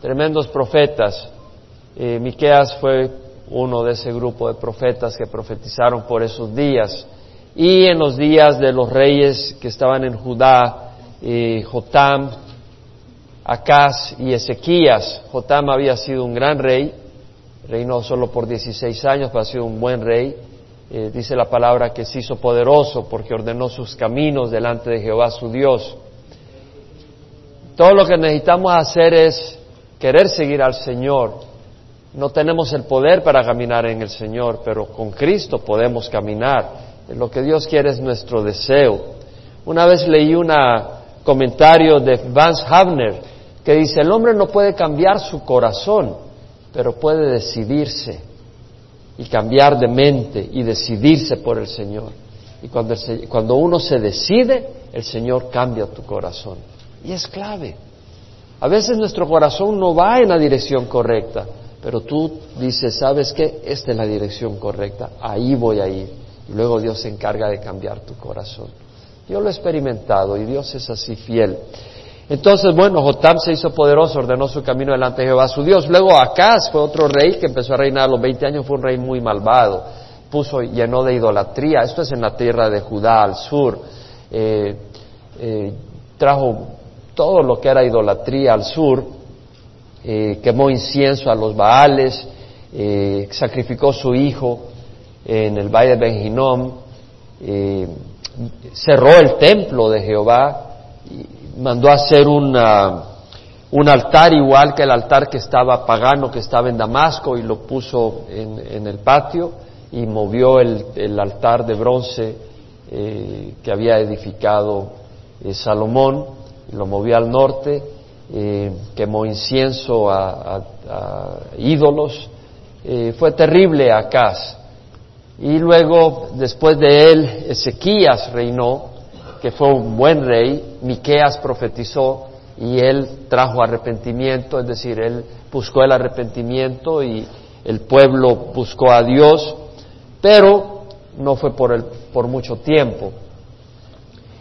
tremendos profetas. Eh, Miqueas fue uno de ese grupo de profetas que profetizaron por esos días. Y en los días de los reyes que estaban en Judá, eh, Jotam, Acaz y Ezequías. Jotam había sido un gran rey, reinó solo por 16 años, pero ha sido un buen rey. Eh, dice la palabra que se hizo poderoso porque ordenó sus caminos delante de Jehová su Dios. Todo lo que necesitamos hacer es querer seguir al Señor. No tenemos el poder para caminar en el Señor, pero con Cristo podemos caminar. Lo que Dios quiere es nuestro deseo. Una vez leí un comentario de Vance Havner que dice, el hombre no puede cambiar su corazón, pero puede decidirse y cambiar de mente y decidirse por el Señor. Y cuando, cuando uno se decide, el Señor cambia tu corazón. Y es clave. A veces nuestro corazón no va en la dirección correcta, pero tú dices, ¿sabes qué? Esta es la dirección correcta, ahí voy a ir. Y luego Dios se encarga de cambiar tu corazón. Yo lo he experimentado y Dios es así fiel. Entonces, bueno, Jotam se hizo poderoso, ordenó su camino delante de Jehová su Dios. Luego Acaz fue otro rey que empezó a reinar a los 20 años, fue un rey muy malvado. Puso, llenó de idolatría. Esto es en la tierra de Judá, al sur. Eh, eh, trajo todo lo que era idolatría al sur, eh, quemó incienso a los Baales, eh, sacrificó su hijo en el valle de Benjinom, eh, cerró el templo de Jehová, y mandó hacer un altar igual que el altar que estaba pagano, que estaba en Damasco, y lo puso en, el patio, y movió el, el altar de bronce que había edificado Salomón lo movió al norte, eh, quemó incienso a, ídolos, eh, fue terrible Acaz. Y luego, después de él, Ezequías reinó, que fue un buen rey, Miqueas profetizó y él trajo arrepentimiento, es decir, él buscó el arrepentimiento y el pueblo buscó a Dios, pero no fue por, el, por mucho tiempo.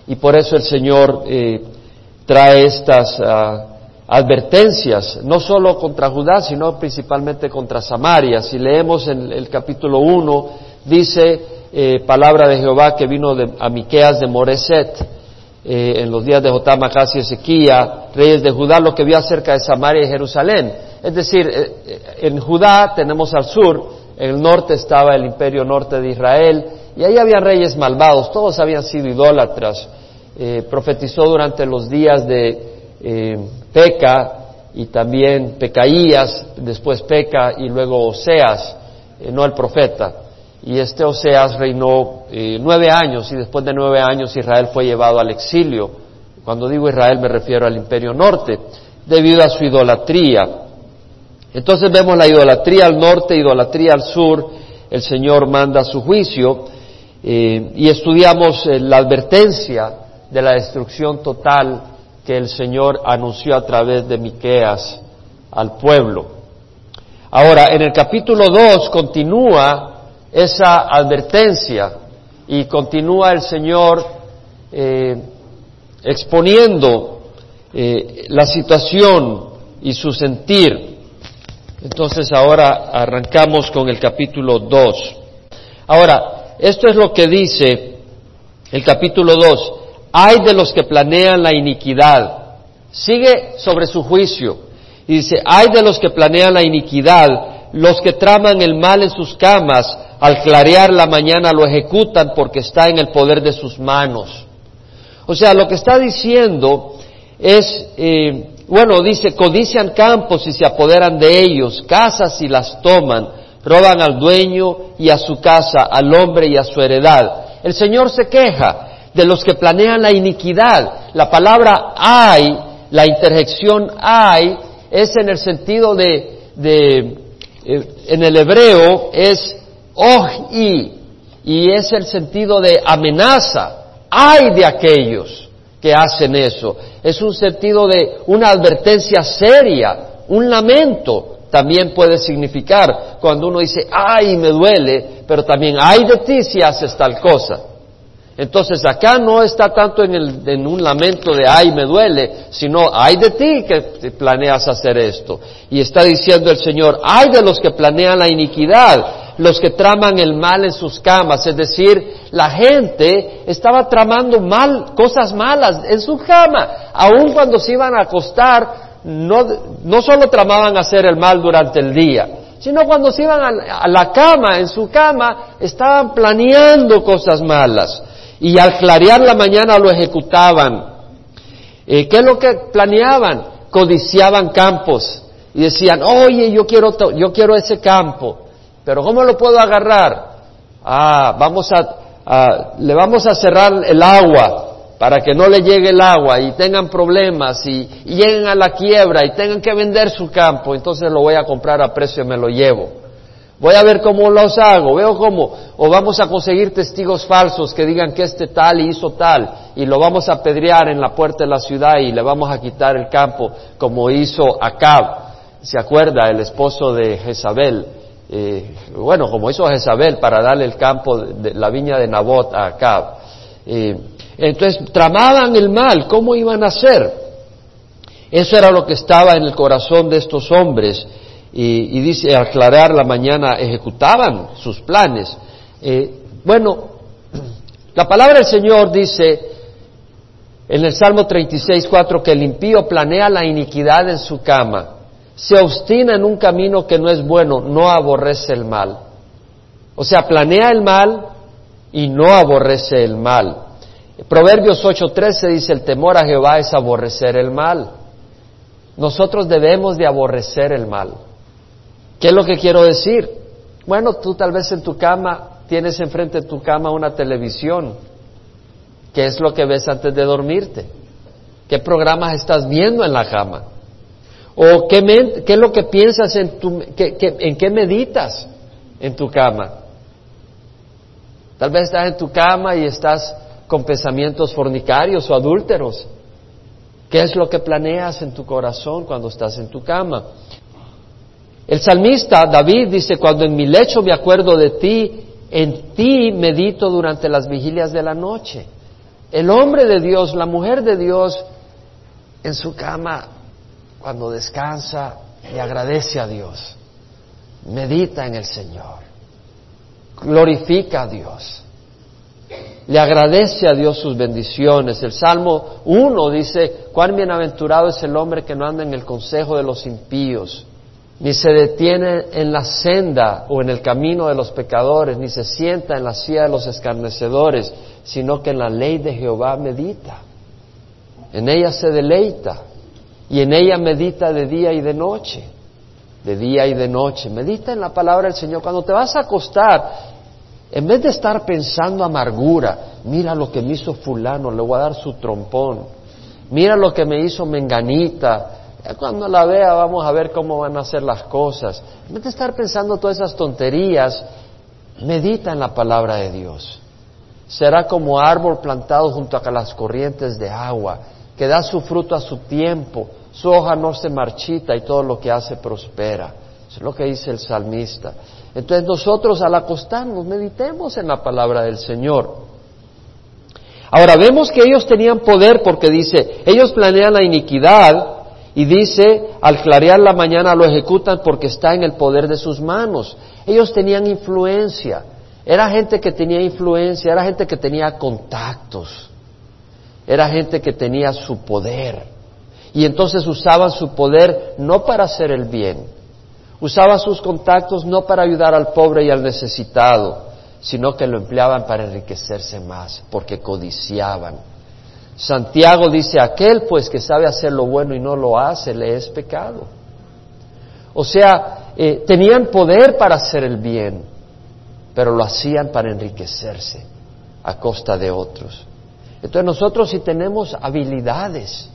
Y por eso el Señor eh, trae estas ah, advertencias, no solo contra Judá, sino principalmente contra Samaria. Si leemos en el capítulo 1, dice eh, palabra de Jehová que vino de, a Miqueas de Moreset, eh, en los días de Jotam, Acas y Ezequía, reyes de Judá, lo que vio acerca de Samaria y Jerusalén. Es decir, eh, en Judá tenemos al sur, en el norte estaba el imperio norte de Israel, y ahí había reyes malvados, todos habían sido idólatras. Eh, profetizó durante los días de eh, Peca y también Pecaías, después Peca y luego Oseas, eh, no el profeta. Y este Oseas reinó nueve años y después de nueve años Israel fue llevado al exilio. Cuando digo Israel me refiero al imperio norte, debido a su idolatría. Entonces vemos la idolatría al norte, idolatría al sur, el Señor manda su juicio y estudiamos la advertencia de la destrucción total que el Señor anunció a través de Miqueas al pueblo. Ahora, en el capítulo 2 continúa esa advertencia y continúa el Señor eh, exponiendo eh, la situación y su sentir. Entonces ahora arrancamos con el capítulo 2. Ahora, esto es lo que dice el capítulo 2 hay de los que planean la iniquidad. Sigue sobre su juicio. Y dice, hay de los que planean la iniquidad, los que traman el mal en sus camas, al clarear la mañana lo ejecutan porque está en el poder de sus manos. O sea, lo que está diciendo es, eh, bueno, dice, codician campos y se apoderan de ellos, casas y las toman, roban al dueño y a su casa, al hombre y a su heredad. El Señor se queja, de los que planean la iniquidad. La palabra hay, la interjección hay, es en el sentido de, de eh, en el hebreo es ohi, y es el sentido de amenaza. Hay de aquellos que hacen eso. Es un sentido de una advertencia seria, un lamento. También puede significar cuando uno dice, ay, me duele, pero también hay de ti si haces tal cosa. Entonces acá no está tanto en, el, en, un lamento de ay me duele, sino ay de ti que planeas hacer esto. Y está diciendo el Señor, ay de los que planean la iniquidad, los que traman el mal en sus camas, es decir, la gente estaba tramando mal, cosas malas en su cama, aun cuando se iban a acostar, no, no solo tramaban hacer el mal durante el día, sino cuando se iban a la cama, en su cama, estaban planeando cosas malas y al clarear la mañana lo ejecutaban. Eh, ¿Qué es lo que planeaban? Codiciaban campos y decían, oye, yo quiero, yo quiero ese campo, pero ¿cómo lo puedo agarrar? Ah, vamos a, le vamos a cerrar el agua para que no le llegue el agua y tengan problemas y, y, lleguen a la quiebra y tengan que vender su campo, entonces lo voy a comprar a precio y me lo llevo. Voy a ver cómo los hago, veo cómo, o vamos a conseguir testigos falsos que digan que este tal hizo tal, y lo vamos a apedrear en la puerta de la ciudad y le vamos a quitar el campo como hizo Acab. ¿Se acuerda? El esposo de Jezabel. Eh, bueno, como hizo Jezabel para darle el campo de la viña de Nabot a Acab. Eh, entonces, tramaban el mal, ¿cómo iban a hacer? Eso era lo que estaba en el corazón de estos hombres y, dice, aclarar la mañana ejecutaban sus planes. Eh, bueno, la palabra del Señor dice en el Salmo 36, 4 que el impío planea la iniquidad en su cama, se obstina en un camino que no es bueno, no aborrece el mal. O sea, planea el mal y no aborrece el mal. Proverbios 8:13 dice, el temor a Jehová es aborrecer el mal. Nosotros debemos de aborrecer el mal. ¿Qué es lo que quiero decir? Bueno, tú tal vez en tu cama tienes enfrente de tu cama una televisión. ¿Qué es lo que ves antes de dormirte? ¿Qué programas estás viendo en la cama? ¿O qué, qué es lo que piensas en tu, en qué meditas en tu cama? Tal vez estás en tu cama y estás con pensamientos fornicarios o adúlteros. ¿Qué es lo que planeas en tu corazón cuando estás en tu cama? El salmista David dice, cuando en mi lecho me acuerdo de ti, en ti medito durante las vigilias de la noche. El hombre de Dios, la mujer de Dios, en su cama, cuando descansa, le agradece a Dios, medita en el Señor, glorifica a Dios, le agradece a Dios sus bendiciones. El Salmo 1 dice, cuán bienaventurado es el hombre que no anda en el consejo de los impíos ni se detiene en la senda o en el camino de los pecadores, ni se sienta en la silla de los escarnecedores, sino que en la ley de Jehová medita. En ella se deleita y en ella medita de día y de noche, de día y de noche. Medita en la palabra del Señor. Cuando te vas a acostar, en vez de estar pensando amargura, mira lo que me hizo fulano, le voy a dar su trompón. Mira lo que me hizo menganita, cuando la vea vamos a ver cómo van a ser las cosas. En vez de estar pensando todas esas tonterías, medita en la palabra de Dios. Será como árbol plantado junto a las corrientes de agua, que da su fruto a su tiempo, su hoja no se marchita y todo lo que hace prospera. Eso es lo que dice el salmista. Entonces nosotros al acostarnos meditemos en la palabra del Señor. Ahora vemos que ellos tenían poder porque dice, ellos planean la iniquidad, y dice, al clarear la mañana lo ejecutan porque está en el poder de sus manos. Ellos tenían influencia. Era gente que tenía influencia, era gente que tenía contactos. Era gente que tenía su poder. Y entonces usaban su poder no para hacer el bien. Usaban sus contactos no para ayudar al pobre y al necesitado, sino que lo empleaban para enriquecerse más, porque codiciaban Santiago dice, aquel pues que sabe hacer lo bueno y no lo hace, le es pecado. O sea, eh, tenían poder para hacer el bien, pero lo hacían para enriquecerse a costa de otros. Entonces nosotros si tenemos habilidades,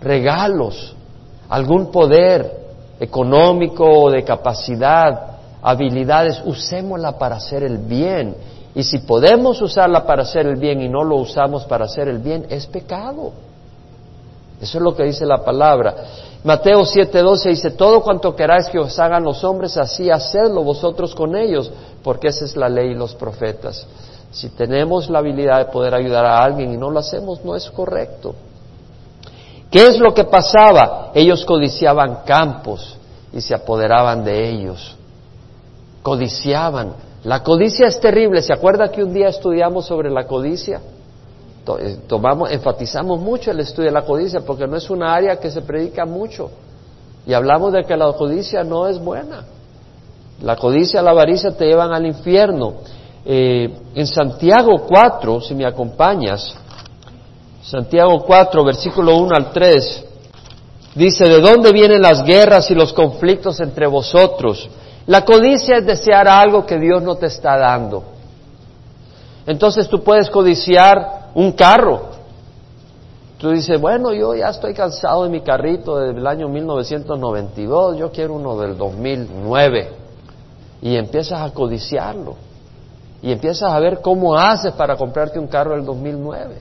regalos, algún poder económico o de capacidad, habilidades, usémosla para hacer el bien y si podemos usarla para hacer el bien y no lo usamos para hacer el bien, es pecado. Eso es lo que dice la palabra. Mateo 7:12 dice, todo cuanto queráis que os hagan los hombres, así hacedlo vosotros con ellos, porque esa es la ley y los profetas. Si tenemos la habilidad de poder ayudar a alguien y no lo hacemos, no es correcto. ¿Qué es lo que pasaba? Ellos codiciaban campos y se apoderaban de ellos. Codiciaban. La codicia es terrible. ¿Se acuerda que un día estudiamos sobre la codicia? Eh, tomamos, enfatizamos mucho el estudio de la codicia porque no es una área que se predica mucho. Y hablamos de que la codicia no es buena. La codicia, la avaricia te llevan al infierno. Eh, en Santiago 4, si me acompañas, Santiago 4, versículo 1 al 3, dice, ¿de dónde vienen las guerras y los conflictos entre vosotros? La codicia es desear algo que Dios no te está dando. Entonces tú puedes codiciar un carro. Tú dices, bueno, yo ya estoy cansado de mi carrito del año 1992, yo quiero uno del 2009. Y empiezas a codiciarlo. Y empiezas a ver cómo haces para comprarte un carro del 2009.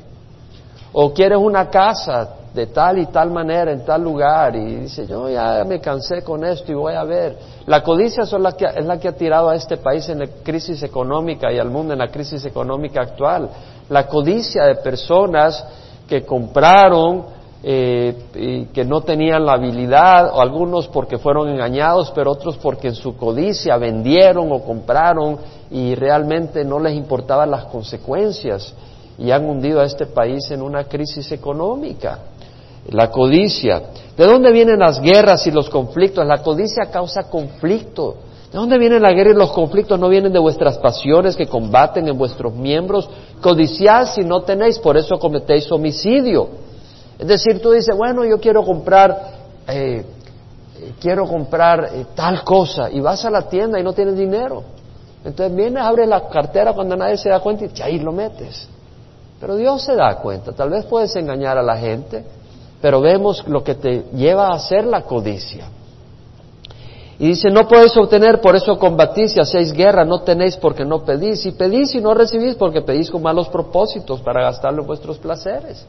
O quieres una casa de tal y tal manera en tal lugar y dice, yo ya me cansé con esto y voy a ver. La codicia es la, que, es la que ha tirado a este país en la crisis económica y al mundo en la crisis económica actual. La codicia de personas que compraron eh, y que no tenían la habilidad, o algunos porque fueron engañados, pero otros porque en su codicia vendieron o compraron y realmente no les importaban las consecuencias y han hundido a este país en una crisis económica. La codicia. ¿De dónde vienen las guerras y los conflictos? La codicia causa conflicto. ¿De dónde vienen la guerra y los conflictos? No vienen de vuestras pasiones que combaten en vuestros miembros. Codiciad si no tenéis, por eso cometéis homicidio. Es decir, tú dices, bueno, yo quiero comprar, eh, quiero comprar eh, tal cosa, y vas a la tienda y no tienes dinero. Entonces vienes, abres la cartera cuando nadie se da cuenta y ahí lo metes. Pero Dios se da cuenta. Tal vez puedes engañar a la gente, pero vemos lo que te lleva a hacer la codicia. Y dice, no podéis obtener, por eso combatís y hacéis guerra, no tenéis porque no pedís, y pedís y no recibís porque pedís con malos propósitos para gastarlo en vuestros placeres.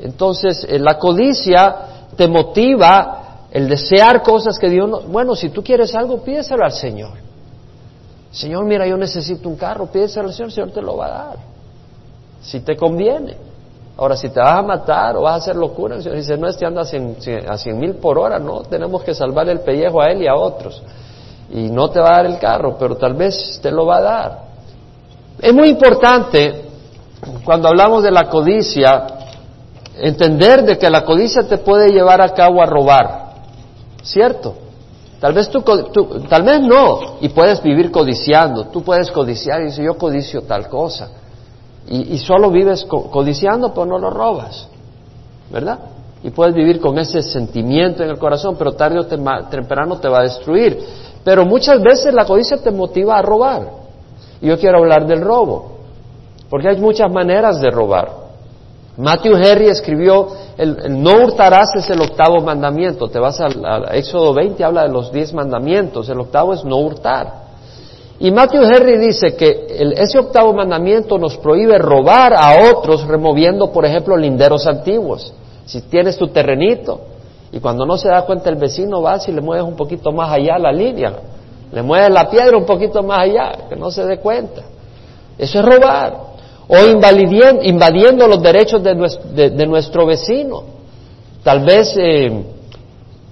Entonces, eh, la codicia te motiva el desear cosas que Dios no... Bueno, si tú quieres algo, pídeselo al Señor. Señor, mira, yo necesito un carro, pídeselo al Señor, el Señor te lo va a dar si te conviene. Ahora, si te vas a matar o vas a hacer locura, el dice, no, este anda a cien, mil por hora, no, tenemos que salvar el pellejo a él y a otros. Y no te va a dar el carro, pero tal vez te lo va a dar. Es muy importante, cuando hablamos de la codicia, entender de que la codicia te puede llevar a cabo a robar, ¿cierto? Tal vez tú, tal vez no, y puedes vivir codiciando, tú puedes codiciar y dices, yo codicio tal cosa y, solo vives codiciando, pero no lo robas, ¿verdad? Y puedes vivir con ese sentimiento en el corazón, pero tarde o temprano te va a destruir. Pero muchas veces la codicia te motiva a robar. Y yo quiero hablar del robo, porque hay muchas maneras de robar. Matthew Henry escribió, el, no hurtarás es el octavo mandamiento. Te vas al, Éxodo 20, habla de los diez mandamientos. El octavo es no hurtar. Y Matthew Henry dice que ese octavo mandamiento nos prohíbe robar a otros removiendo, por ejemplo, linderos antiguos. Si tienes tu terrenito y cuando no se da cuenta el vecino vas y le mueves un poquito más allá la línea, le mueves la piedra un poquito más allá, que no se dé cuenta. Eso es robar. O invadiendo los derechos de nuestro, vecino. Tal vez eh,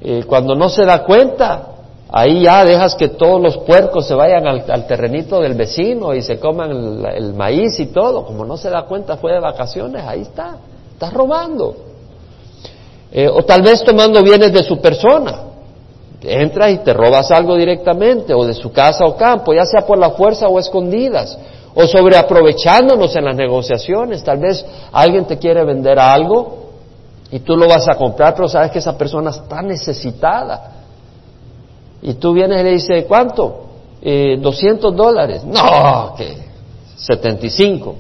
eh, cuando no se da cuenta, Ahí ya dejas que todos los puercos se vayan al, terrenito del vecino y se coman el, maíz y todo. Como no se da cuenta, fue de vacaciones, ahí está. Estás robando. Eh, o tal vez tomando bienes de su persona. Entras y te robas algo directamente, o de su casa o campo, ya sea por la fuerza o escondidas. O sobreaprovechándonos en las negociaciones. Tal vez alguien te quiere vender algo y tú lo vas a comprar, pero sabes que esa persona está necesitada y tú vienes y le dices, ¿cuánto? Eh, 200 dólares. No, que 75.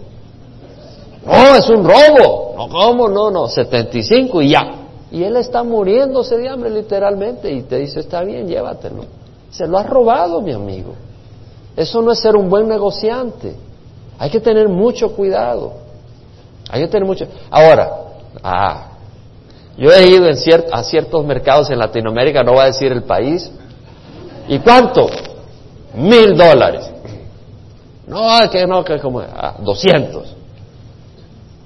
No, es un robo. No, ¿cómo? No, no, 75 y ya. Y él está muriéndose de hambre literalmente y te dice, está bien, llévatelo. Se lo has robado, mi amigo. Eso no es ser un buen negociante. Hay que tener mucho cuidado. Hay que tener mucho. Ahora, ah, yo he ido en a ciertos mercados en Latinoamérica, no voy a decir el país, ¿Y cuánto? Mil dólares. No, que no, que como, ah, 200.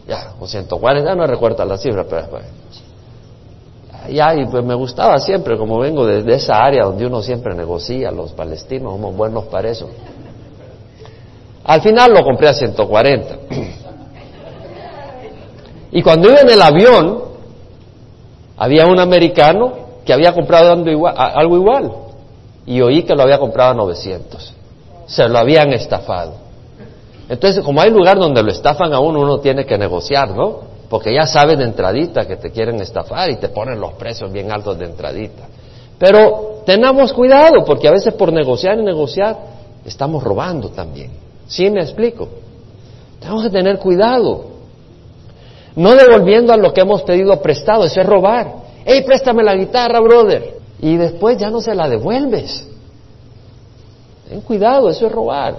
Ya, o 140, no recuerdo la cifra, pero ya, y pues me gustaba siempre, como vengo desde esa área donde uno siempre negocia, los palestinos somos buenos para eso. Al final lo compré a 140. Y cuando iba en el avión, había un americano que había comprado algo igual y oí que lo había comprado a 900. Se lo habían estafado. Entonces, como hay lugar donde lo estafan a uno, uno tiene que negociar, ¿no? Porque ya saben de entradita que te quieren estafar y te ponen los precios bien altos de entradita. Pero tenemos cuidado, porque a veces por negociar y negociar estamos robando también. ¿Sí me explico? Tenemos que tener cuidado. No devolviendo a lo que hemos pedido prestado, eso es robar. Hey, préstame la guitarra, brother. Y después ya no se la devuelves. Ten cuidado, eso es robar.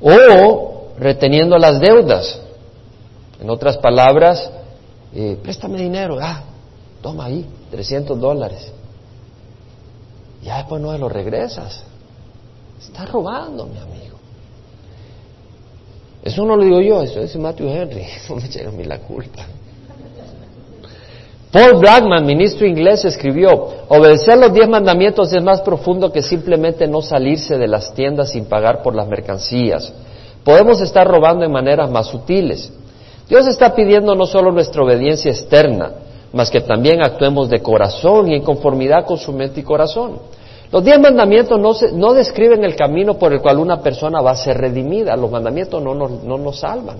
O reteniendo las deudas. En otras palabras, eh, préstame dinero, ah, toma ahí, 300 dólares. Ya después no se lo regresas. Estás robando, mi amigo. Eso no lo digo yo, eso es Matthew Henry, no me echen a mí la culpa. Paul Blackman, ministro inglés, escribió, obedecer los diez mandamientos es más profundo que simplemente no salirse de las tiendas sin pagar por las mercancías. Podemos estar robando en maneras más sutiles. Dios está pidiendo no solo nuestra obediencia externa, mas que también actuemos de corazón y en conformidad con su mente y corazón. Los diez mandamientos no, describen el camino por el cual una persona va a ser redimida. Los mandamientos no nos, salvan.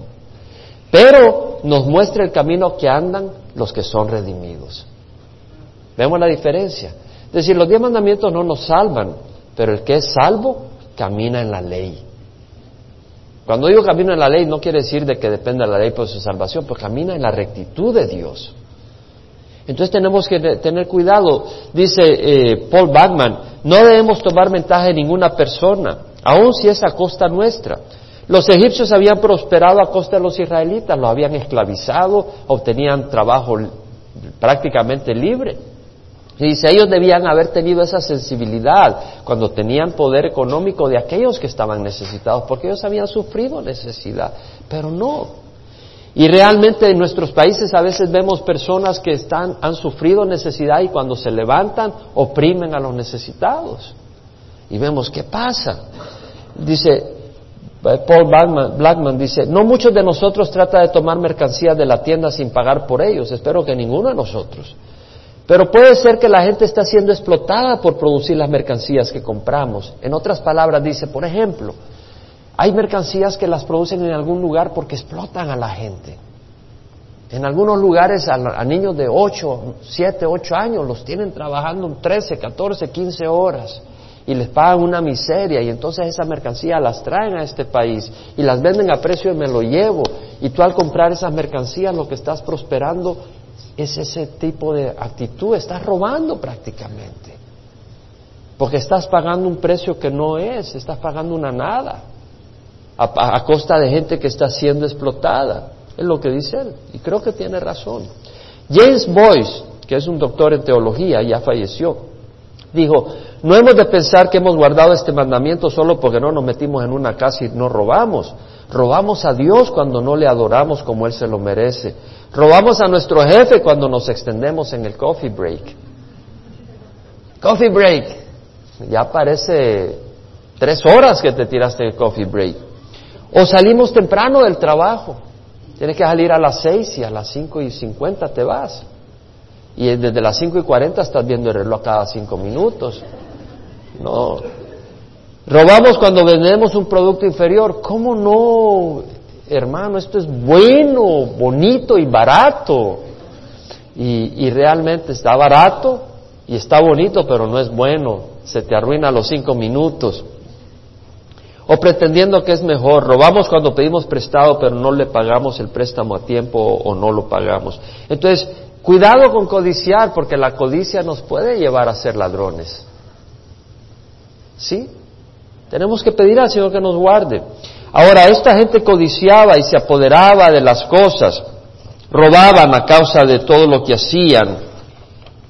Pero nos muestra el camino que andan los que son redimidos. Vemos la diferencia. Es decir, los diez mandamientos no nos salvan, pero el que es salvo camina en la ley. Cuando digo camina en la ley, no quiere decir de que dependa de la ley por su salvación, pues camina en la rectitud de Dios. Entonces tenemos que tener cuidado. Dice eh, Paul Bachman, no debemos tomar ventaja de ninguna persona, aun si es a costa nuestra. Los egipcios habían prosperado a costa de los israelitas, los habían esclavizado, obtenían trabajo prácticamente libre. Y dice, ellos debían haber tenido esa sensibilidad cuando tenían poder económico de aquellos que estaban necesitados, porque ellos habían sufrido necesidad, pero no. Y realmente en nuestros países a veces vemos personas que están, han sufrido necesidad y cuando se levantan oprimen a los necesitados. Y vemos qué pasa. Dice, Paul Blackman, dice, no muchos de nosotros trata de tomar mercancías de la tienda sin pagar por ellos, espero que ninguno de nosotros. Pero puede ser que la gente está siendo explotada por producir las mercancías que compramos. En otras palabras, dice, por ejemplo, hay mercancías que las producen en algún lugar porque explotan a la gente. En algunos lugares a, niños de 8, 7, 8 años los tienen trabajando 13, 14, 15 horas y les pagan una miseria y entonces esa mercancía las traen a este país y las venden a precio de me lo llevo y tú al comprar esas mercancías lo que estás prosperando es ese tipo de actitud, estás robando prácticamente porque estás pagando un precio que no es, estás pagando una nada a, costa de gente que está siendo explotada. Es lo que dice él. Y creo que tiene razón. James Boyce, que es un doctor en teología, ya falleció, dijo, no hemos de pensar que hemos guardado este mandamiento solo porque no nos metimos en una casa y no robamos. Robamos a Dios cuando no le adoramos como Él se lo merece. Robamos a nuestro jefe cuando nos extendemos en el coffee break. Coffee break. Ya parece tres horas que te tiraste el coffee break. O salimos temprano del trabajo. Tienes que salir a las seis y a las cinco y cincuenta te vas. Y desde las cinco y cuarenta estás viendo el reloj cada cinco minutos. No. Robamos cuando vendemos un producto inferior. ¿Cómo no, hermano? Esto es bueno, bonito y barato. Y, y realmente está barato y está bonito, pero no es bueno. Se te arruina los cinco minutos o pretendiendo que es mejor. Robamos cuando pedimos prestado, pero no le pagamos el préstamo a tiempo o, no lo pagamos. Entonces, cuidado con codiciar, porque la codicia nos puede llevar a ser ladrones. ¿Sí? Tenemos que pedir al Señor que nos guarde. Ahora, esta gente codiciaba y se apoderaba de las cosas, robaban a causa de todo lo que hacían.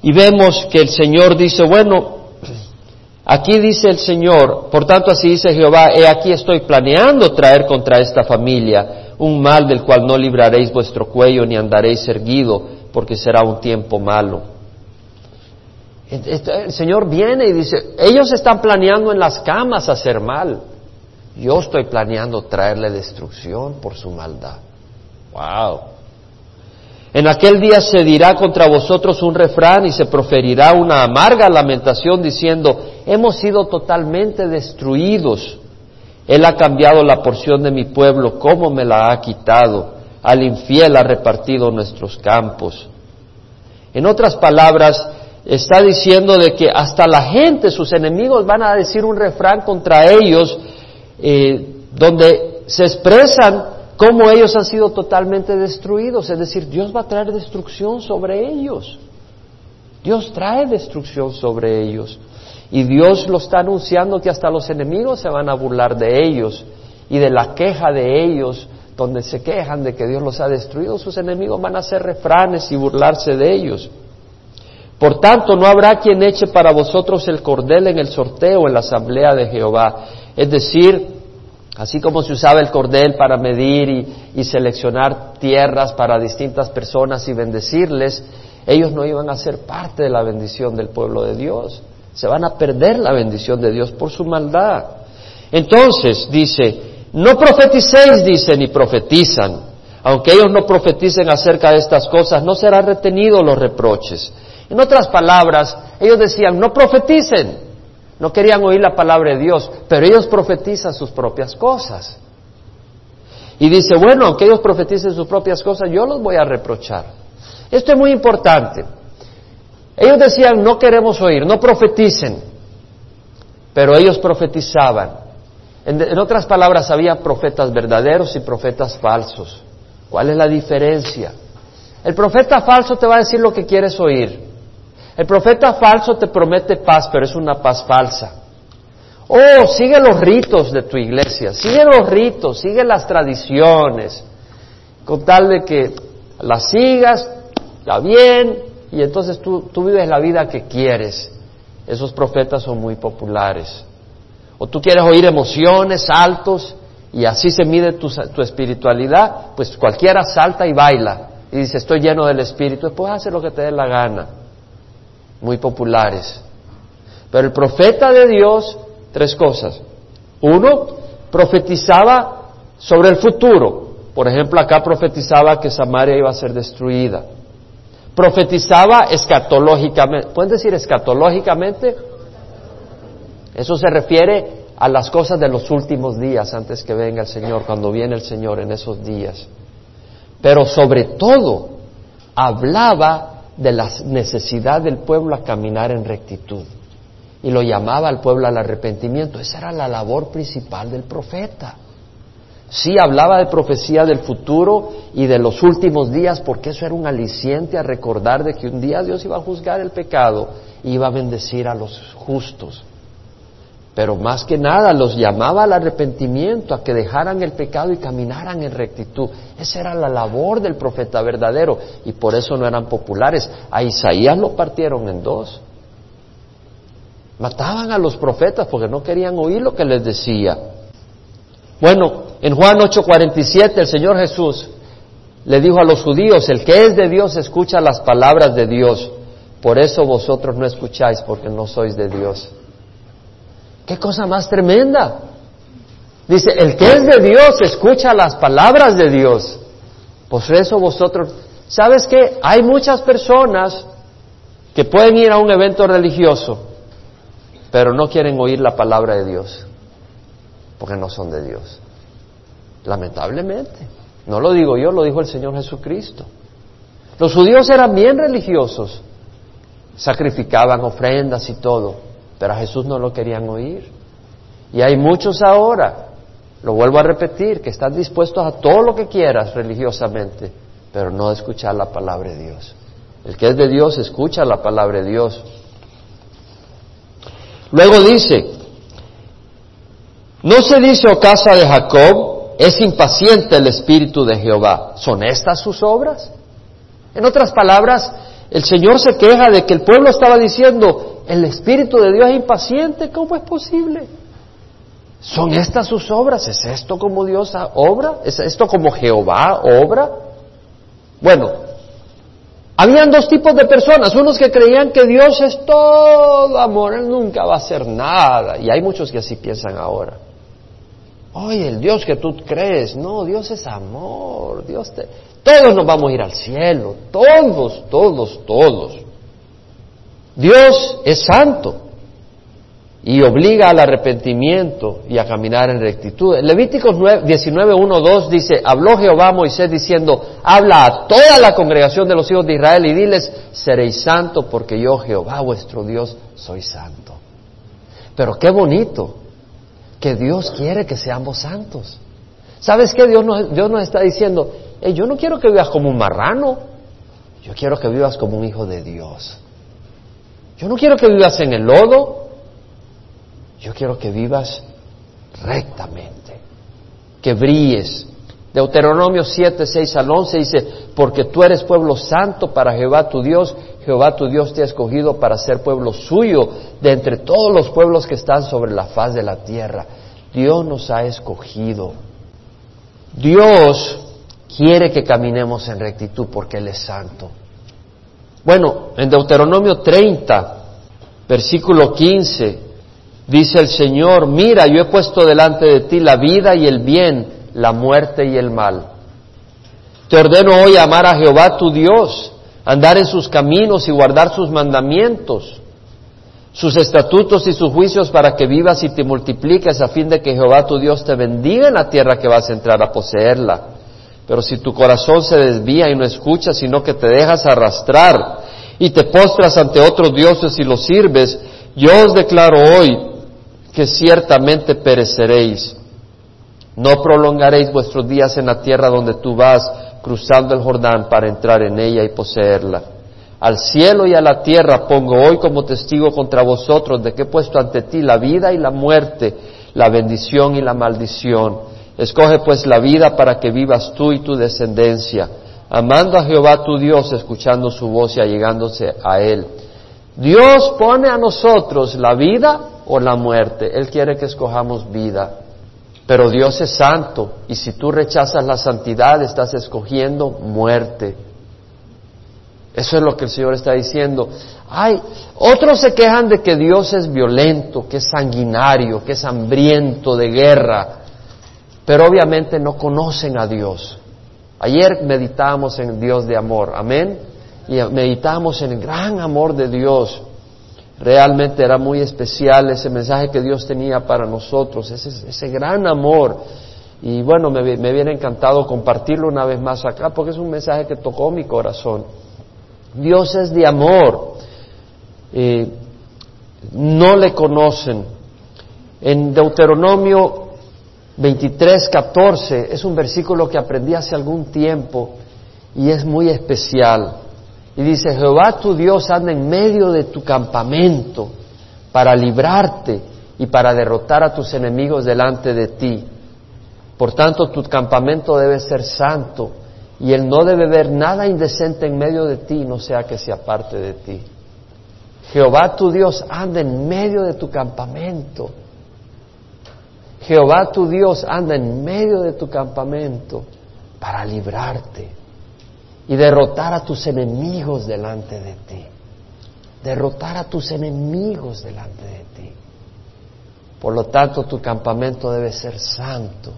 Y vemos que el Señor dice, bueno, Aquí dice el Señor, por tanto así dice Jehová, he aquí estoy planeando traer contra esta familia un mal del cual no libraréis vuestro cuello ni andaréis erguido, porque será un tiempo malo. El Señor viene y dice, ellos están planeando en las camas hacer mal. Yo estoy planeando traerle destrucción por su maldad. Wow. En aquel día se dirá contra vosotros un refrán y se proferirá una amarga lamentación diciendo, hemos sido totalmente destruidos. Él ha cambiado la porción de mi pueblo, ¿cómo me la ha quitado? Al infiel ha repartido nuestros campos. En otras palabras, está diciendo de que hasta la gente, sus enemigos, van a decir un refrán contra ellos, eh, donde se expresan cómo ellos han sido totalmente destruidos. Es decir, Dios va a traer destrucción sobre ellos. Dios trae destrucción sobre ellos. Y Dios lo está anunciando que hasta los enemigos se van a burlar de ellos y de la queja de ellos, donde se quejan de que Dios los ha destruido, sus enemigos van a hacer refranes y burlarse de ellos. Por tanto, no habrá quien eche para vosotros el cordel en el sorteo en la asamblea de Jehová. Es decir, así como se usaba el cordel para medir y, seleccionar tierras para distintas personas y bendecirles, ellos no iban a ser parte de la bendición del pueblo de Dios. Se van a perder la bendición de Dios por su maldad. Entonces, dice, no profeticéis, dice, ni profetizan. Aunque ellos no profeticen acerca de estas cosas, no serán retenidos los reproches. En otras palabras, ellos decían, no profeticen. No querían oír la palabra de Dios, pero ellos profetizan sus propias cosas. Y dice, bueno, aunque ellos profeticen sus propias cosas, yo los voy a reprochar. Esto es muy importante. Ellos decían, no queremos oír, no profeticen, pero ellos profetizaban. En, en, otras palabras, había profetas verdaderos y profetas falsos. ¿Cuál es la diferencia? El profeta falso te va a decir lo que quieres oír. El profeta falso te promete paz, pero es una paz falsa. Oh, sigue los ritos de tu iglesia, sigue los ritos, sigue las tradiciones, con tal de que las sigas, está bien, y entonces tú, vives la vida que quieres. Esos profetas son muy populares. O tú quieres oír emociones, saltos, y así se mide tu, tu espiritualidad, pues cualquiera salta y baila y dice, estoy lleno del Espíritu, pues hacer lo que te dé la gana muy populares. Pero el profeta de Dios, tres cosas. Uno, profetizaba sobre el futuro. Por ejemplo, acá profetizaba que Samaria iba a ser destruida. Profetizaba escatológicamente. ¿Pueden decir escatológicamente? Eso se refiere a las cosas de los últimos días antes que venga el Señor, cuando viene el Señor en esos días. Pero sobre todo, hablaba de la necesidad del pueblo a caminar en rectitud. Y lo llamaba al pueblo al arrepentimiento. Esa era la labor principal del profeta. Sí hablaba de profecía del futuro y de los últimos días, porque eso era un aliciente a recordar de que un día Dios iba a juzgar el pecado y iba a bendecir a los justos pero más que nada los llamaba al arrepentimiento, a que dejaran el pecado y caminaran en rectitud. Esa era la labor del profeta verdadero y por eso no eran populares. A Isaías lo partieron en dos. Mataban a los profetas porque no querían oír lo que les decía. Bueno, en Juan 8:47 el Señor Jesús le dijo a los judíos, el que es de Dios escucha las palabras de Dios, por eso vosotros no escucháis porque no sois de Dios. Qué cosa más tremenda. Dice, el que es de Dios escucha las palabras de Dios. Por eso vosotros, ¿sabes qué? Hay muchas personas que pueden ir a un evento religioso, pero no quieren oír la palabra de Dios, porque no son de Dios. Lamentablemente. No lo digo yo, lo dijo el Señor Jesucristo. Los judíos eran bien religiosos, sacrificaban ofrendas y todo, pero a Jesús no lo querían oír. Y hay muchos ahora, lo vuelvo a repetir, que están dispuestos a todo lo que quieras religiosamente, pero no a escuchar la palabra de Dios. El que es de Dios escucha la palabra de Dios. Luego dice, no se dice, oh casa de Jacob, es impaciente el espíritu de Jehová. ¿Son estas sus obras? En otras palabras, el Señor se queja de que el pueblo estaba diciendo, el Espíritu de Dios es impaciente, ¿cómo es posible? ¿Son estas sus obras? ¿Es esto como Dios obra? ¿Es esto como Jehová obra? Bueno, habían dos tipos de personas, unos que creían que Dios es todo amor, Él nunca va a hacer nada, y hay muchos que así piensan ahora. Oye, el Dios que tú crees, no, Dios es amor, Dios te... Todos nos vamos a ir al cielo, todos, todos, todos. Dios es santo y obliga al arrepentimiento y a caminar en rectitud. Levíticos 19, 1, 2 dice, habló Jehová a Moisés diciendo, habla a toda la congregación de los hijos de Israel y diles, seréis santo porque yo Jehová vuestro Dios soy santo. Pero qué bonito que Dios quiere que seamos santos. ¿Sabes qué? Dios nos está diciendo, yo no quiero que vivas como un marrano, yo quiero que vivas como un hijo de Dios. Yo no quiero que vivas en el lodo, yo quiero que vivas rectamente, que brilles. Deuteronomio 7, 6 al 11 dice, porque tú eres pueblo santo para Jehová tu Dios, Jehová tu Dios te ha escogido para ser pueblo suyo de entre todos los pueblos que están sobre la faz de la tierra. Dios nos ha escogido. Dios quiere que caminemos en rectitud porque Él es santo. Bueno, en Deuteronomio 30, versículo 15, Dice el Señor, mira, yo he puesto delante de ti la vida y el bien, la muerte y el mal. Te ordeno hoy amar a Jehová tu Dios, andar en sus caminos y guardar sus mandamientos, sus estatutos y sus juicios para que vivas y te multipliques a fin de que Jehová tu Dios te bendiga en la tierra que vas a entrar a poseerla. Pero si tu corazón se desvía y no escucha, sino que te dejas arrastrar y te postras ante otros dioses y los sirves, yo os declaro hoy que ciertamente pereceréis. No prolongaréis vuestros días en la tierra donde tú vas cruzando el Jordán para entrar en ella y poseerla. Al cielo y a la tierra pongo hoy como testigo contra vosotros de que he puesto ante ti la vida y la muerte, la bendición y la maldición. Escoge pues la vida para que vivas tú y tu descendencia, amando a Jehová tu Dios, escuchando su voz y allegándose a Él. Dios pone a nosotros la vida o la muerte. Él quiere que escojamos vida. Pero Dios es santo y si tú rechazas la santidad estás escogiendo muerte. Eso es lo que el Señor está diciendo. Ay, otros se quejan de que Dios es violento, que es sanguinario, que es hambriento de guerra, pero obviamente no conocen a Dios. Ayer meditamos en Dios de amor, amén, y meditamos en el gran amor de Dios. Realmente era muy especial ese mensaje que Dios tenía para nosotros, ese, ese gran amor. Y bueno, me, me encantado compartirlo una vez más acá porque es un mensaje que tocó mi corazón. Dios es de amor. Eh, no le conocen. En Deuteronomio 23, 14 es un versículo que aprendí hace algún tiempo y es muy especial. Y dice, Jehová tu Dios anda en medio de tu campamento para librarte y para derrotar a tus enemigos delante de ti. Por tanto, tu campamento debe ser santo y él no debe ver nada indecente en medio de ti, no sea que se aparte de ti. Jehová tu Dios anda en medio de tu campamento. Jehová tu Dios anda en medio de tu campamento para librarte y derrotar a tus enemigos delante de ti. Derrotar a tus enemigos delante de ti. Por lo tanto, tu campamento debe ser santo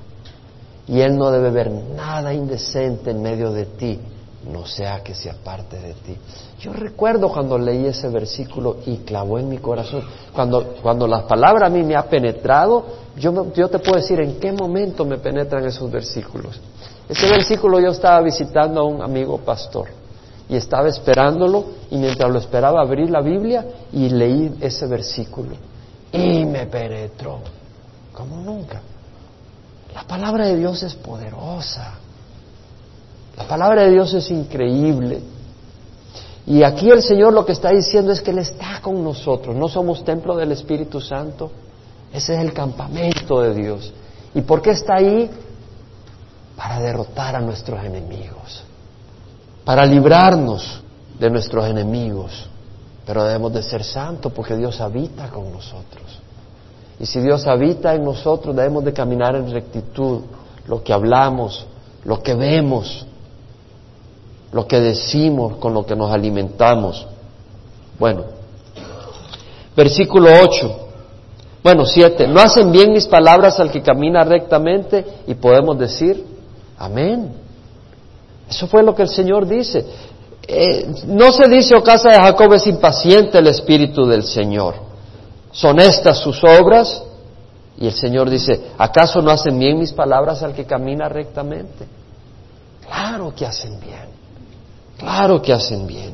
y Él no debe ver nada indecente en medio de ti, no sea que se aparte de ti. Yo recuerdo cuando leí ese versículo y clavó en mi corazón. Cuando, cuando la palabra a mí me ha penetrado, yo, yo te puedo decir en qué momento me penetran esos versículos. Ese versículo yo estaba visitando a un amigo pastor y estaba esperándolo y mientras lo esperaba abrir la Biblia y leí ese versículo y me penetró como nunca. La palabra de Dios es poderosa. La palabra de Dios es increíble. Y aquí el Señor lo que está diciendo es que Él está con nosotros. No somos templo del Espíritu Santo. Ese es el campamento de Dios. ¿Y por qué está ahí? para derrotar a nuestros enemigos, para librarnos de nuestros enemigos, Pero debemos de ser santos porque Dios habita con nosotros. Y si Dios habita en nosotros, debemos de caminar en rectitud. Lo que hablamos, lo que vemos, lo que decimos, con lo que nos alimentamos. Bueno, versículo 8. Bueno, 7. No hacen bien mis palabras al que camina rectamente y podemos decir, amén. Eso fue lo que el Señor dice. Eh, no se dice, o oh, casa de Jacob, es impaciente el Espíritu del Señor. Son estas sus obras. Y el Señor dice, ¿acaso no hacen bien mis palabras al que camina rectamente? Claro que hacen bien. Claro que hacen bien.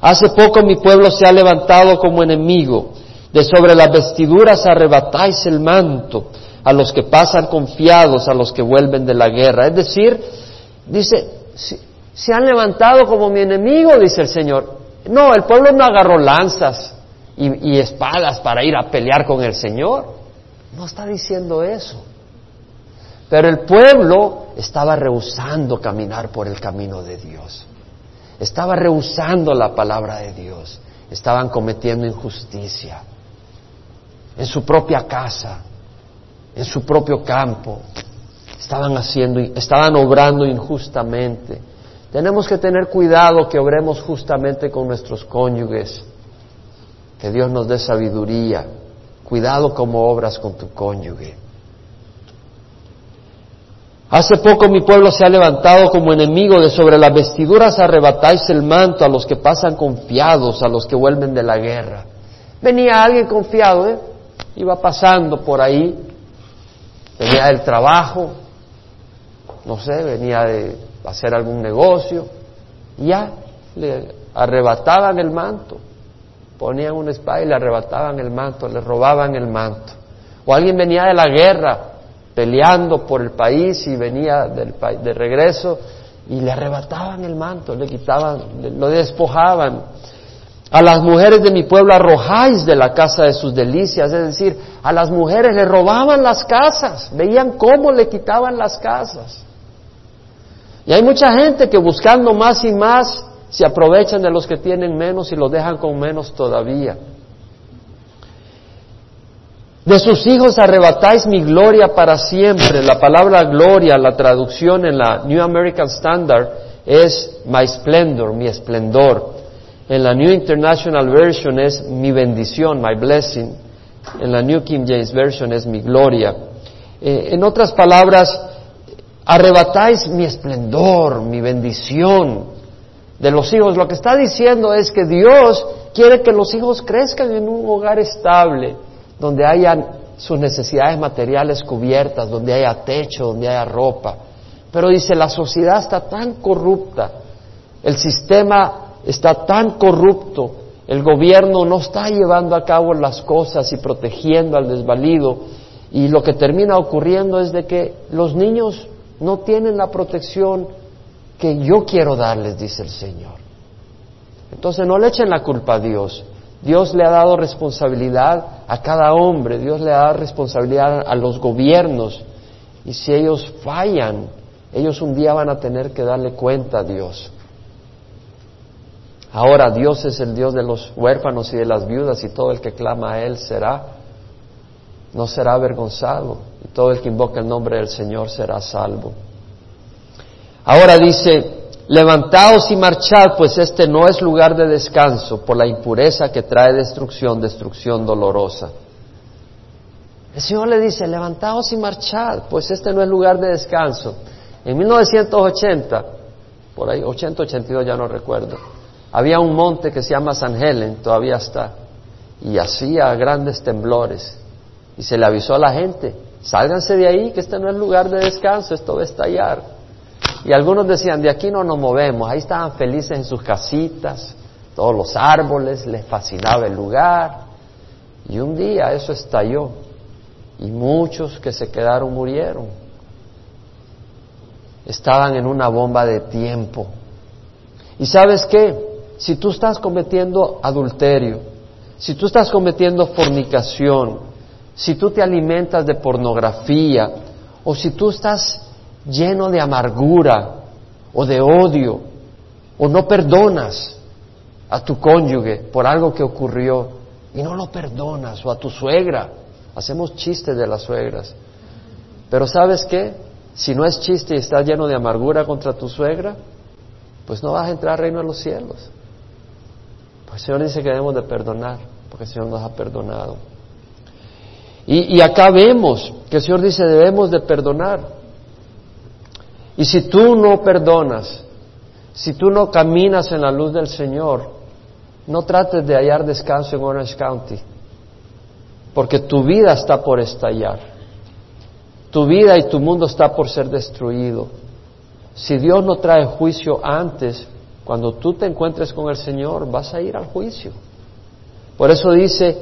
Hace poco mi pueblo se ha levantado como enemigo. De sobre las vestiduras arrebatáis el manto a los que pasan confiados, a los que vuelven de la guerra. Es decir, dice, se han levantado como mi enemigo, dice el Señor. No, el pueblo no agarró lanzas y, espadas para ir a pelear con el Señor. No está diciendo eso. Pero el pueblo estaba rehusando caminar por el camino de Dios. Estaba rehusando la palabra de Dios. Estaban cometiendo injusticia en su propia casa, en su propio campo. Estaban haciendo, estaban obrando injustamente. Tenemos que tener cuidado que obremos justamente con nuestros cónyuges. Que Dios nos dé sabiduría. Cuidado como obras con tu cónyuge. Hace poco mi pueblo se ha levantado como enemigo de sobre las vestiduras arrebatáis el manto a los que pasan confiados, a los que vuelven de la guerra. Venía alguien confiado, ¿eh? iba pasando por ahí, venía del trabajo, no sé, venía de hacer algún negocio, y ya le arrebataban el manto, ponían una espada y le arrebataban el manto, le robaban el manto. O alguien venía de la guerra peleando por el país y venía del, de regreso y le arrebataban el manto, le quitaban, lo despojaban. A las mujeres de mi pueblo arrojáis de la casa de sus delicias, es decir, a las mujeres le robaban las casas, veían cómo le quitaban las casas. Y hay mucha gente que buscando más y más se aprovechan de los que tienen menos y los dejan con menos todavía. De sus hijos arrebatáis mi gloria para siempre. La palabra gloria, la traducción en la New American Standard es my splendor, mi esplendor. En la New International Version es mi bendición, my blessing. En la New King James Version es mi gloria. Eh, en otras palabras, arrebatáis mi esplendor, mi bendición de los hijos. Lo que está diciendo es que Dios quiere que los hijos crezcan en un hogar estable, donde hayan sus necesidades materiales cubiertas, donde haya techo, donde haya ropa. Pero dice, la sociedad está tan corrupta, el sistema está tan corrupto, el gobierno no está llevando a cabo las cosas y protegiendo al desvalido, y lo que termina ocurriendo es de que los niños no tienen la protección que yo quiero darles, dice el Señor. Entonces no le echen la culpa a Dios. Dios le ha dado responsabilidad a cada hombre, Dios le ha dado responsabilidad a los gobiernos. Y si ellos fallan, ellos un día van a tener que darle cuenta a Dios. Ahora Dios es el Dios de los huérfanos y de las viudas y todo el que clama a Él será, no será avergonzado y todo el que invoca el nombre del Señor será salvo. Ahora dice, levantaos y marchad, pues este no es lugar de descanso por la impureza que trae destrucción, destrucción dolorosa. El Señor le dice, levantaos y marchad, pues este no es lugar de descanso. En 1980, por ahí, 80, 82 ya no recuerdo, había un monte que se llama San Helen, todavía está, y hacía grandes temblores. Y se le avisó a la gente, Sálganse de ahí, que este no es lugar de descanso, esto va a estallar. Y algunos decían, de aquí no nos movemos, ahí estaban felices en sus casitas, todos los árboles, les fascinaba el lugar. Y un día eso estalló y muchos que se quedaron murieron. Estaban en una bomba de tiempo. ¿Y sabes qué? Si tú estás cometiendo adulterio, si tú estás cometiendo fornicación, si tú te alimentas de pornografía o si tú estás lleno de amargura o de odio o no perdonas, a tu cónyuge por algo que ocurrió y no lo perdonas, o a tu suegra. Hacemos chistes de las suegras. Pero ¿sabes qué? Si no es chiste y estás lleno de amargura contra tu suegra, pues no vas a entrar al reino de los cielos. Pues el Señor dice que debemos de perdonar, porque el Señor nos ha perdonado. Y, acá vemos que el Señor dice debemos de perdonar. Y si tú no perdonas, si tú no caminas en la luz del Señor, no trates de hallar descanso en Orange County, porque tu vida está por estallar. Tu vida y tu mundo está por ser destruido. Si Dios no trae juicio antes, cuando tú te encuentres con el Señor, vas a ir al juicio. Por eso dice,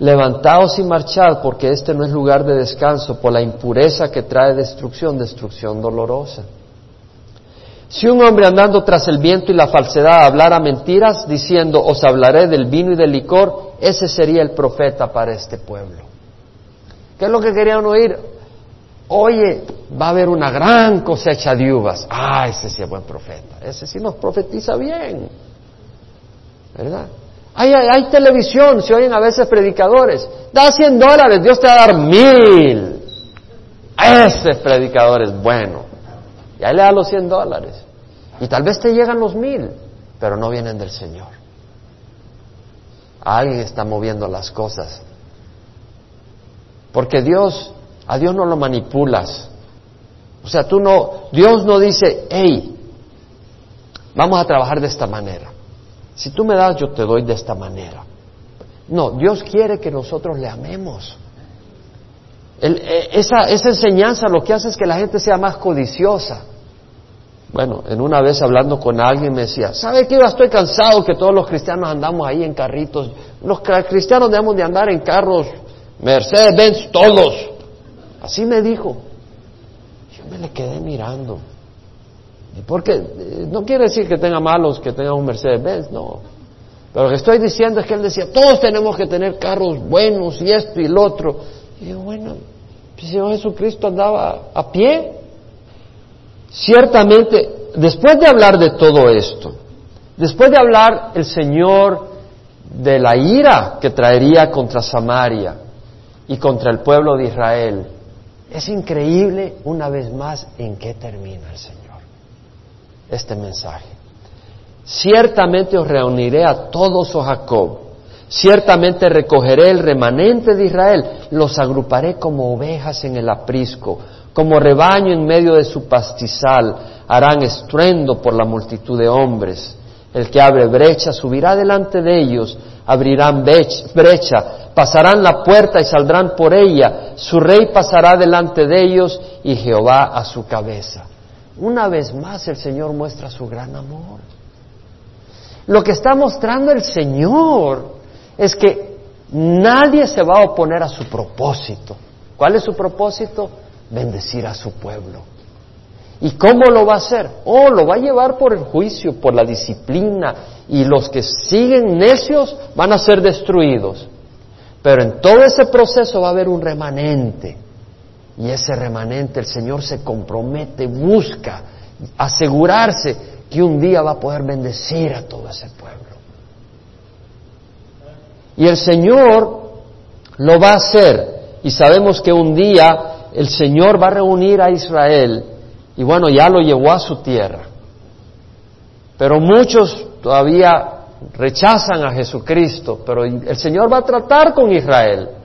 levantaos y marchad, porque este no es lugar de descanso, por la impureza que trae destrucción, destrucción dolorosa. Si un hombre andando tras el viento y la falsedad hablara mentiras, diciendo, os hablaré del vino y del licor, ese sería el profeta para este pueblo. ¿Qué es lo que querían oír? Oye, va a haber una gran cosecha de uvas. Ah, ese sí es buen profeta. Ese sí nos profetiza bien. ¿Verdad? Hay, televisión, se oyen a veces predicadores. Da 100 dólares, Dios te va a dar mil. Ese predicador es bueno. Y ahí le da los 100 dólares. Y tal vez te llegan los mil, pero no vienen del Señor. Alguien está moviendo las cosas. Porque Dios, a Dios no lo manipulas. O sea, tú no, Dios no dice, hey, vamos a trabajar de esta manera. Si tú me das, yo te doy de esta manera. No, Dios quiere que nosotros le amemos. Eh, esa, esa enseñanza lo que hace es que la gente sea más codiciosa. Bueno, en una vez hablando con alguien me decía, ¿sabe qué? Yo estoy cansado que todos los cristianos andamos ahí en carritos. Los cristianos debemos de andar en carros Mercedes Benz todos. Así me dijo. Yo me le quedé mirando. Porque eh, no quiere decir que tenga malos que tenga un Mercedes Benz, no. Pero lo que estoy diciendo es que él decía, todos tenemos que tener carros buenos y esto y lo otro. Y yo, bueno, pues el Señor Jesucristo andaba a pie. Ciertamente, después de hablar de todo esto, después de hablar el Señor de la ira que traería contra Samaria y contra el pueblo de Israel, es increíble una vez más en qué termina el Señor este mensaje. Ciertamente os reuniré a todos, oh Jacob, ciertamente recogeré el remanente de Israel, los agruparé como ovejas en el aprisco, como rebaño en medio de su pastizal, harán estruendo por la multitud de hombres. El que abre brecha subirá delante de ellos, abrirán brecha, pasarán la puerta y saldrán por ella, su rey pasará delante de ellos y Jehová a su cabeza. Una vez más el Señor muestra su gran amor. Lo que está mostrando el Señor es que nadie se va a oponer a su propósito. ¿Cuál es su propósito? bendecir a su pueblo. ¿Y cómo lo va a hacer? Oh, lo va a llevar por el juicio, por la disciplina, y los que siguen necios van a ser destruidos. Pero en todo ese proceso va a haber un remanente. Y ese remanente el Señor se compromete, busca asegurarse que un día va a poder bendecir a todo ese pueblo. Y el Señor lo va a hacer. Y sabemos que un día el Señor va a reunir a Israel y bueno, ya lo llevó a su tierra. Pero muchos todavía rechazan a Jesucristo, pero el Señor va a tratar con Israel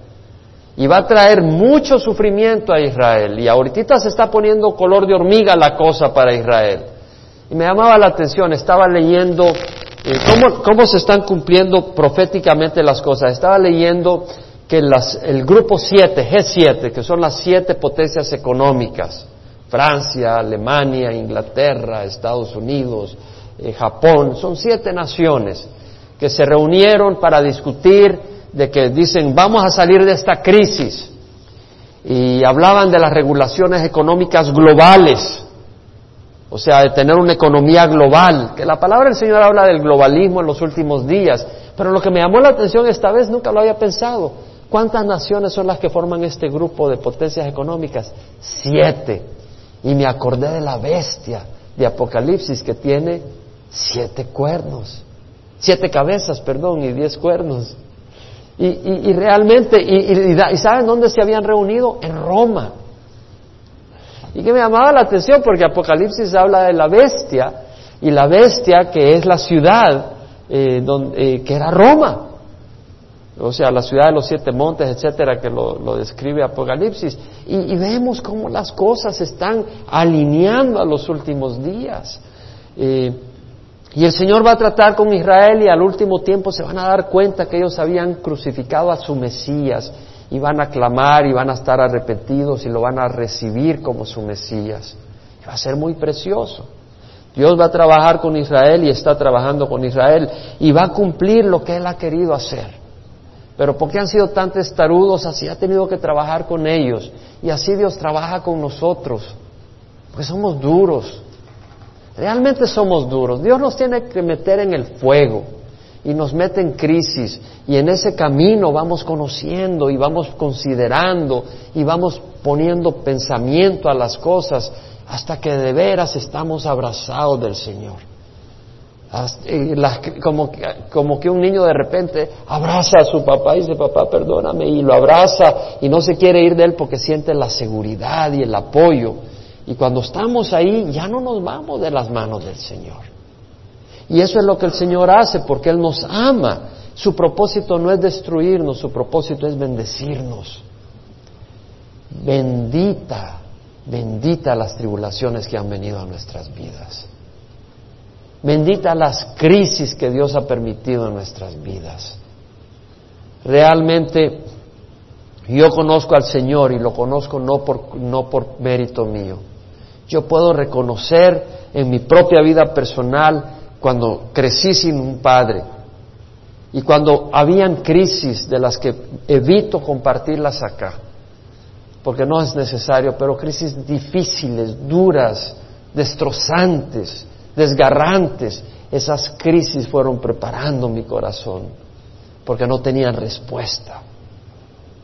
y va a traer mucho sufrimiento a Israel. Y ahorita se está poniendo color de hormiga la cosa para Israel. Y me llamaba la atención, estaba leyendo eh, cómo, cómo se están cumpliendo proféticamente las cosas. Estaba leyendo que el grupo 7, G7, que son las siete potencias económicas, Francia, Alemania, Inglaterra, Estados Unidos, eh, Japón, son siete naciones que se reunieron para discutir de que dicen vamos a salir de esta crisis y hablaban de las regulaciones económicas globales, o sea, de tener una economía global, que la palabra del Señor habla del globalismo en los últimos días, pero lo que me llamó la atención esta vez nunca lo había pensado, ¿Cuántas naciones son las que forman este grupo de potencias económicas? Siete. Y me acordé de la bestia de Apocalipsis que tiene siete cuernos. siete cabezas, perdón, y diez cuernos. Y, realmente, y, y, ¿saben dónde se habían reunido? En Roma. Y que me llamaba la atención porque Apocalipsis habla de la bestia, y la bestia que es la ciudad eh, donde, eh, que era Roma o sea, la ciudad de los siete montes, etcétera, que lo, describe Apocalipsis. Y, vemos cómo las cosas se están alineando a los últimos días. Eh, y el Señor va a tratar con Israel y al último tiempo se van a dar cuenta que ellos habían crucificado a su Mesías y van a clamar y van a estar arrepentidos y lo van a recibir como su Mesías. Va a ser muy precioso. Dios va a trabajar con Israel y está trabajando con Israel y va a cumplir lo que Él ha querido hacer. Pero porque han sido tan testarudos, así ha tenido que trabajar con ellos. Y así Dios trabaja con nosotros. Porque somos duros. Realmente somos duros. Dios nos tiene que meter en el fuego y nos mete en crisis. Y en ese camino vamos conociendo y vamos considerando y vamos poniendo pensamiento a las cosas hasta que de veras estamos abrazados del Señor como, como que un niño de repente abraza a su papá y dice, papá, perdóname, y lo abraza y no se quiere ir de él porque siente la seguridad y el apoyo. Y cuando estamos ahí ya no nos vamos de las manos del Señor. Y eso es lo que el Señor hace porque Él nos ama. Su propósito no es destruirnos, su propósito es bendecirnos. Bendita, bendita las tribulaciones que han venido a nuestras vidas. Bendita las crisis que Dios ha permitido en nuestras vidas. Realmente yo conozco al Señor y lo conozco no por, no por mérito mío. Yo puedo reconocer en mi propia vida personal cuando crecí sin un padre y cuando habían crisis de las que evito compartirlas acá, porque no es necesario, pero crisis difíciles, duras, destrozantes, desgarrantes, esas crisis fueron preparando mi corazón, porque no tenían respuesta,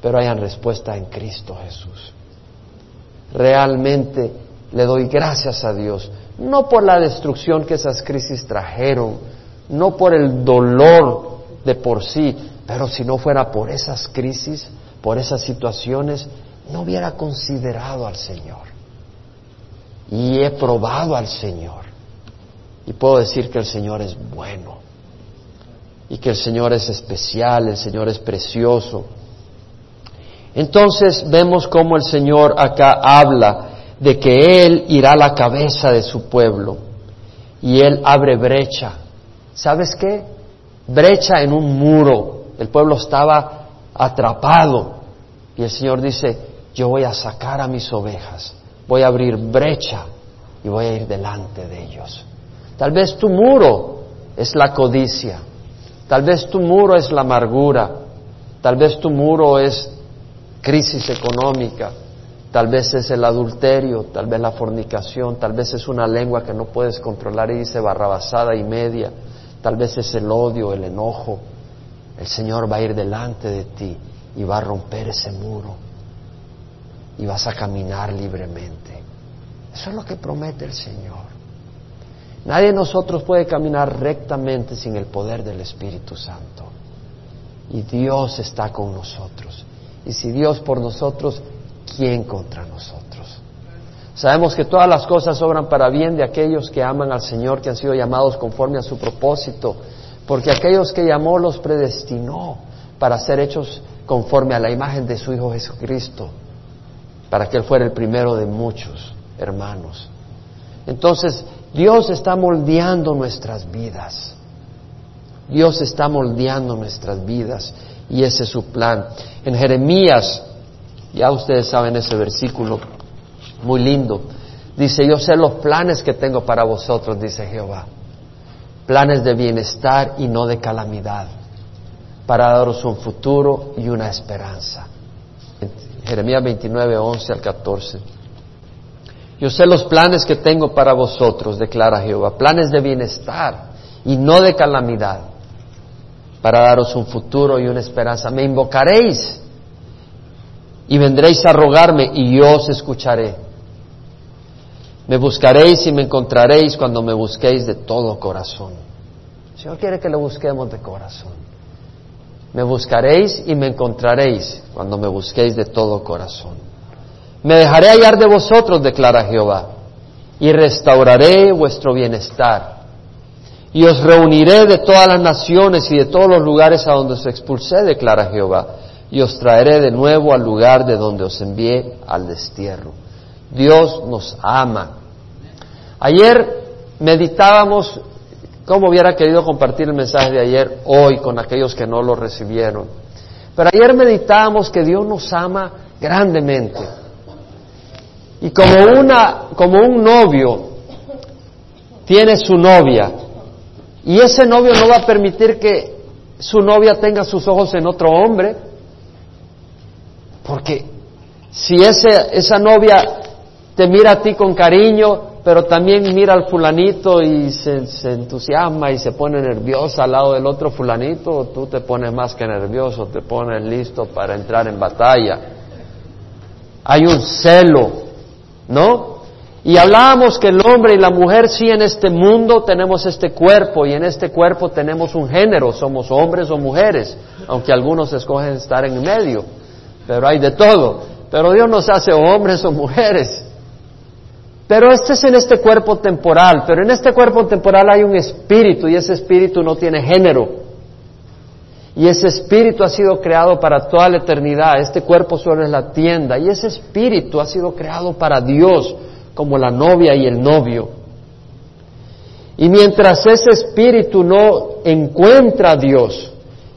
pero hayan respuesta en Cristo Jesús. Realmente le doy gracias a Dios, no por la destrucción que esas crisis trajeron, no por el dolor de por sí, pero si no fuera por esas crisis, por esas situaciones, no hubiera considerado al Señor. Y he probado al Señor. Y puedo decir que el Señor es bueno y que el Señor es especial, el Señor es precioso. Entonces vemos cómo el Señor acá habla de que Él irá a la cabeza de su pueblo y Él abre brecha. ¿Sabes qué? Brecha en un muro. El pueblo estaba atrapado y el Señor dice, yo voy a sacar a mis ovejas, voy a abrir brecha y voy a ir delante de ellos. Tal vez tu muro es la codicia, tal vez tu muro es la amargura, tal vez tu muro es crisis económica, tal vez es el adulterio, tal vez la fornicación, tal vez es una lengua que no puedes controlar y dice barrabasada y media, tal vez es el odio, el enojo. El Señor va a ir delante de ti y va a romper ese muro y vas a caminar libremente. Eso es lo que promete el Señor. Nadie de nosotros puede caminar rectamente sin el poder del Espíritu Santo. Y Dios está con nosotros. Y si Dios por nosotros, ¿quién contra nosotros? Sabemos que todas las cosas obran para bien de aquellos que aman al Señor, que han sido llamados conforme a su propósito, porque aquellos que llamó los predestinó para ser hechos conforme a la imagen de su Hijo Jesucristo, para que Él fuera el primero de muchos hermanos. Entonces, Dios está moldeando nuestras vidas. Dios está moldeando nuestras vidas y ese es su plan. En Jeremías, ya ustedes saben ese versículo muy lindo, dice, yo sé los planes que tengo para vosotros, dice Jehová, planes de bienestar y no de calamidad, para daros un futuro y una esperanza. Jeremías 29, 11 al 14. Yo sé los planes que tengo para vosotros, declara Jehová, planes de bienestar y no de calamidad, para daros un futuro y una esperanza. Me invocaréis y vendréis a rogarme y yo os escucharé. Me buscaréis y me encontraréis cuando me busquéis de todo corazón. El Señor quiere que le busquemos de corazón. Me buscaréis y me encontraréis cuando me busquéis de todo corazón. Me dejaré hallar de vosotros, declara Jehová, y restauraré vuestro bienestar. Y os reuniré de todas las naciones y de todos los lugares a donde os expulsé, declara Jehová, y os traeré de nuevo al lugar de donde os envié al destierro. Dios nos ama. Ayer meditábamos cómo hubiera querido compartir el mensaje de ayer hoy con aquellos que no lo recibieron. Pero ayer meditábamos que Dios nos ama grandemente. Y como una como un novio tiene su novia y ese novio no va a permitir que su novia tenga sus ojos en otro hombre, porque si ese, esa novia te mira a ti con cariño, pero también mira al fulanito y se, entusiasma y se pone nerviosa al lado del otro fulanito, tú te pones más que nervioso, te pones listo para entrar en batalla. Hay un celo, ¿no? Y hablábamos que el hombre y la mujer sí en este mundo tenemos este cuerpo y en este cuerpo tenemos un género, somos hombres o mujeres, aunque algunos escogen estar en medio, pero hay de todo. Pero Dios nos hace hombres o mujeres. Pero este es en este cuerpo temporal, pero en este cuerpo temporal hay un espíritu y ese espíritu no tiene género. Y ese espíritu ha sido creado para toda la eternidad, este cuerpo solo es la tienda y ese espíritu ha sido creado para Dios como la novia y el novio. Y mientras ese espíritu no encuentra a Dios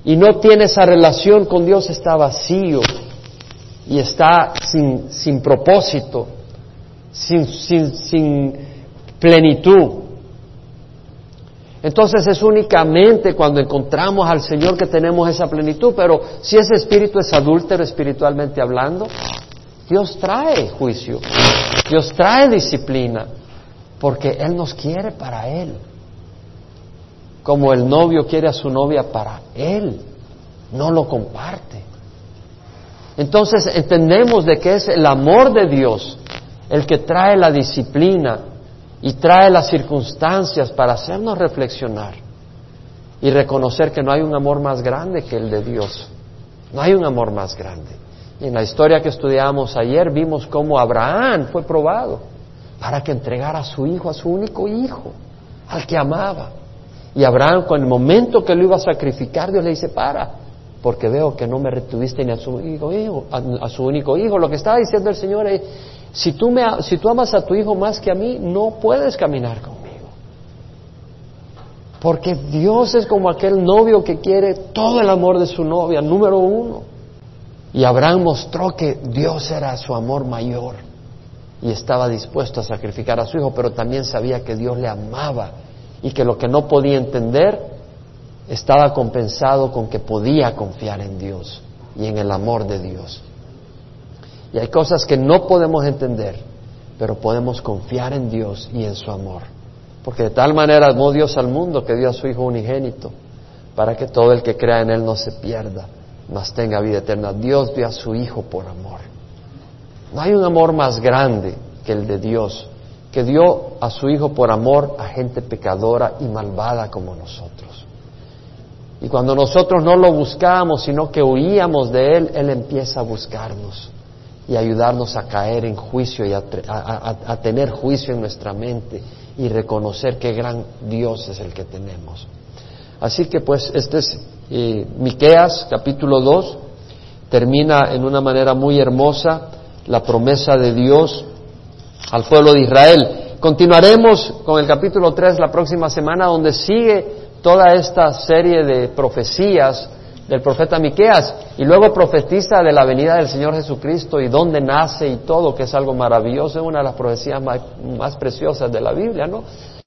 y no tiene esa relación con Dios, está vacío y está sin, sin propósito sin, sin, sin plenitud. Entonces es únicamente cuando encontramos al Señor que tenemos esa plenitud, pero si ese espíritu es adúltero espiritualmente hablando, Dios trae juicio, Dios trae disciplina, porque Él nos quiere para Él, como el novio quiere a su novia para Él, no lo comparte. Entonces entendemos de que es el amor de Dios el que trae la disciplina y trae las circunstancias para hacernos reflexionar y reconocer que no hay un amor más grande que el de Dios. No hay un amor más grande. Y en la historia que estudiamos ayer vimos cómo Abraham fue probado para que entregara a su hijo, a su único hijo, al que amaba. Y Abraham, con el momento que lo iba a sacrificar, Dios le dice, para, porque veo que no me retuviste ni a su, hijo, a su único hijo. Lo que estaba diciendo el Señor es, si tú, si tú amas a tu hijo más que a mí, no puedes caminar conmigo. Porque Dios es como aquel novio que quiere todo el amor de su novia, número uno. Y Abraham mostró que Dios era su amor mayor y estaba dispuesto a sacrificar a su hijo, pero también sabía que Dios le amaba y que lo que no podía entender estaba compensado con que podía confiar en Dios y en el amor de Dios. Y hay cosas que no podemos entender, pero podemos confiar en Dios y en su amor. Porque de tal manera amó Dios al mundo que dio a su Hijo unigénito, para que todo el que crea en Él no se pierda, mas tenga vida eterna. Dios dio a su Hijo por amor. No hay un amor más grande que el de Dios, que dio a su Hijo por amor a gente pecadora y malvada como nosotros. Y cuando nosotros no lo buscábamos, sino que huíamos de Él, Él empieza a buscarnos y ayudarnos a caer en juicio y a, tener juicio en nuestra mente y reconocer qué gran Dios es el que tenemos. Así que pues este es eh, Miqueas capítulo 2 termina en una manera muy hermosa la promesa de Dios al pueblo de Israel. Continuaremos con el capítulo 3 la próxima semana donde sigue toda esta serie de profecías del profeta Miqueas y luego profetiza de la venida del Señor Jesucristo y dónde nace y todo, que es algo maravilloso, es una de las profecías más, más preciosas de la Biblia, ¿no?